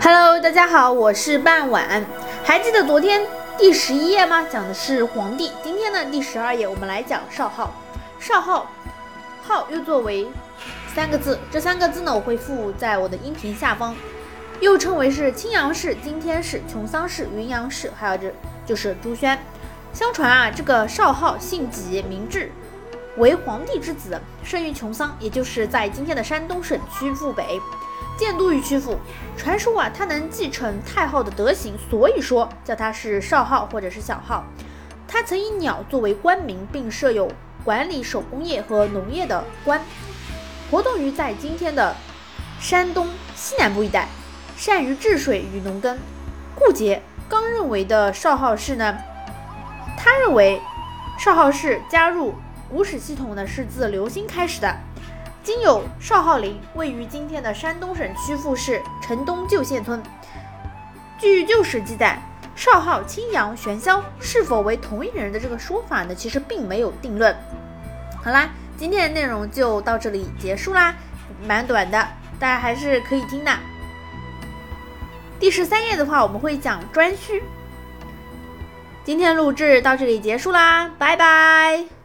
Hello，大家好，我是半晚。还记得昨天第十一页吗？讲的是皇帝。今天呢，第十二页我们来讲少昊。少昊，昊又作为三个字，这三个字呢，我会附在我的音频下方。又称为是青阳氏、今天氏、琼桑氏、云阳氏，还有这就是朱轩。相传啊，这个少昊姓纪，名智，为皇帝之子，生于琼桑，也就是在今天的山东省曲阜北。建都于曲阜，传说啊，他能继承太昊的德行，所以说叫他是少昊或者是小昊。他曾以鸟作为官名，并设有管理手工业和农业的官，活动于在今天的山东西南部一带，善于治水与农耕。顾颉刚认为的少昊氏呢，他认为少昊氏加入古史系统呢是自刘歆开始的。今有少昊陵，位于今天的山东省曲阜市城东旧县村。据旧史记载，少昊、青阳、玄霄是否为同一人的这个说法呢？其实并没有定论。好啦，今天的内容就到这里结束啦，蛮短的，大家还是可以听的。第十三页的话，我们会讲颛顼。今天录制到这里结束啦，拜拜。